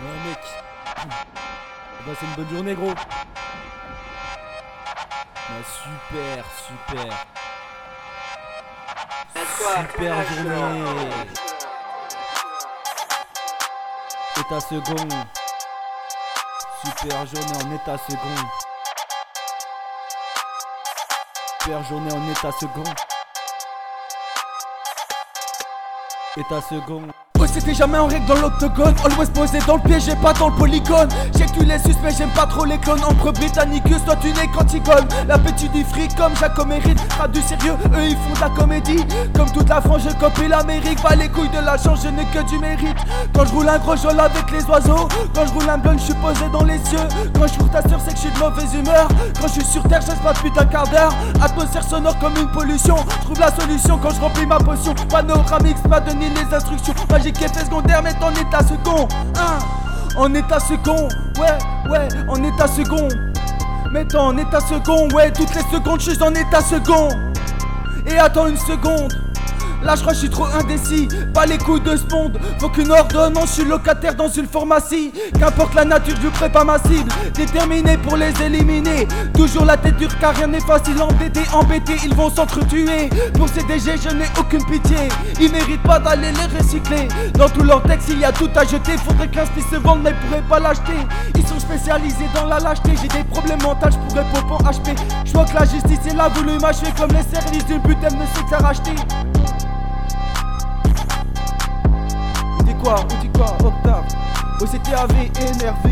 Ouais mec. Bah c'est une bonne journée gros. Bah super, super. Super journée. État second. Super journée en état second. Super journée en état second. État second. Oh c'était jamais en règle dans l'octogone. Always posé dans le piège et pas dans le polygone. J'ai que tu les mais j'aime pas trop les clones. Entre Britannicus toi tu n'es qu'antigone L'appétit du fric comme Jacob Mérite Pas du sérieux eux ils font de la comédie. Comme toute la France je copie l'Amérique. Pas les couilles de la chance je n'ai que du mérite. Quand je roule un gros jol avec les oiseaux. Quand je roule un blunt je suis posé dans les cieux. Quand je roule ta sœur c'est que je suis de mauvaise humeur. Quand je suis sur terre je pas depuis un quart d'heure. Atmosphère sonore comme une pollution. Trouve la solution quand je remplis ma potion. Panoramique pas donné les instructions. Magique effet secondaire mais en état second hein. En état second Ouais ouais en état second. Mais en état second Ouais toutes les secondes je suis en état second. Et attends une seconde Là je crois que je suis trop indécis, pas les couilles de ce monde Faut qu'une ordonnance, je suis locataire dans une pharmacie. Qu'importe la nature du prépa ma cible. Déterminé pour les éliminer. Toujours la tête dure car rien n'est facile. Embêté, embêté, ils vont s'entretuer. Pour ces DG je n'ai aucune pitié. Ils méritent pas d'aller les recycler. Dans tout leur texte il y a tout à jeter. Faudrait l'inspi se vende mais pourraient pas l'acheter. Ils sont spécialisés dans la lâcheté. J'ai des problèmes mentaux, je pourrais pop en HP Je vois que la justice elle a voulu m'achever Comme les services d'une putain ne sait que ça racheter quoi On dit quoi Octave OCTAV énervé.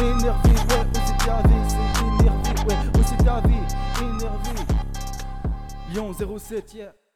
Énervé, ouais, OCTAV c'est énervé, ouais, OCTAV énervé. Lyon 07, yeah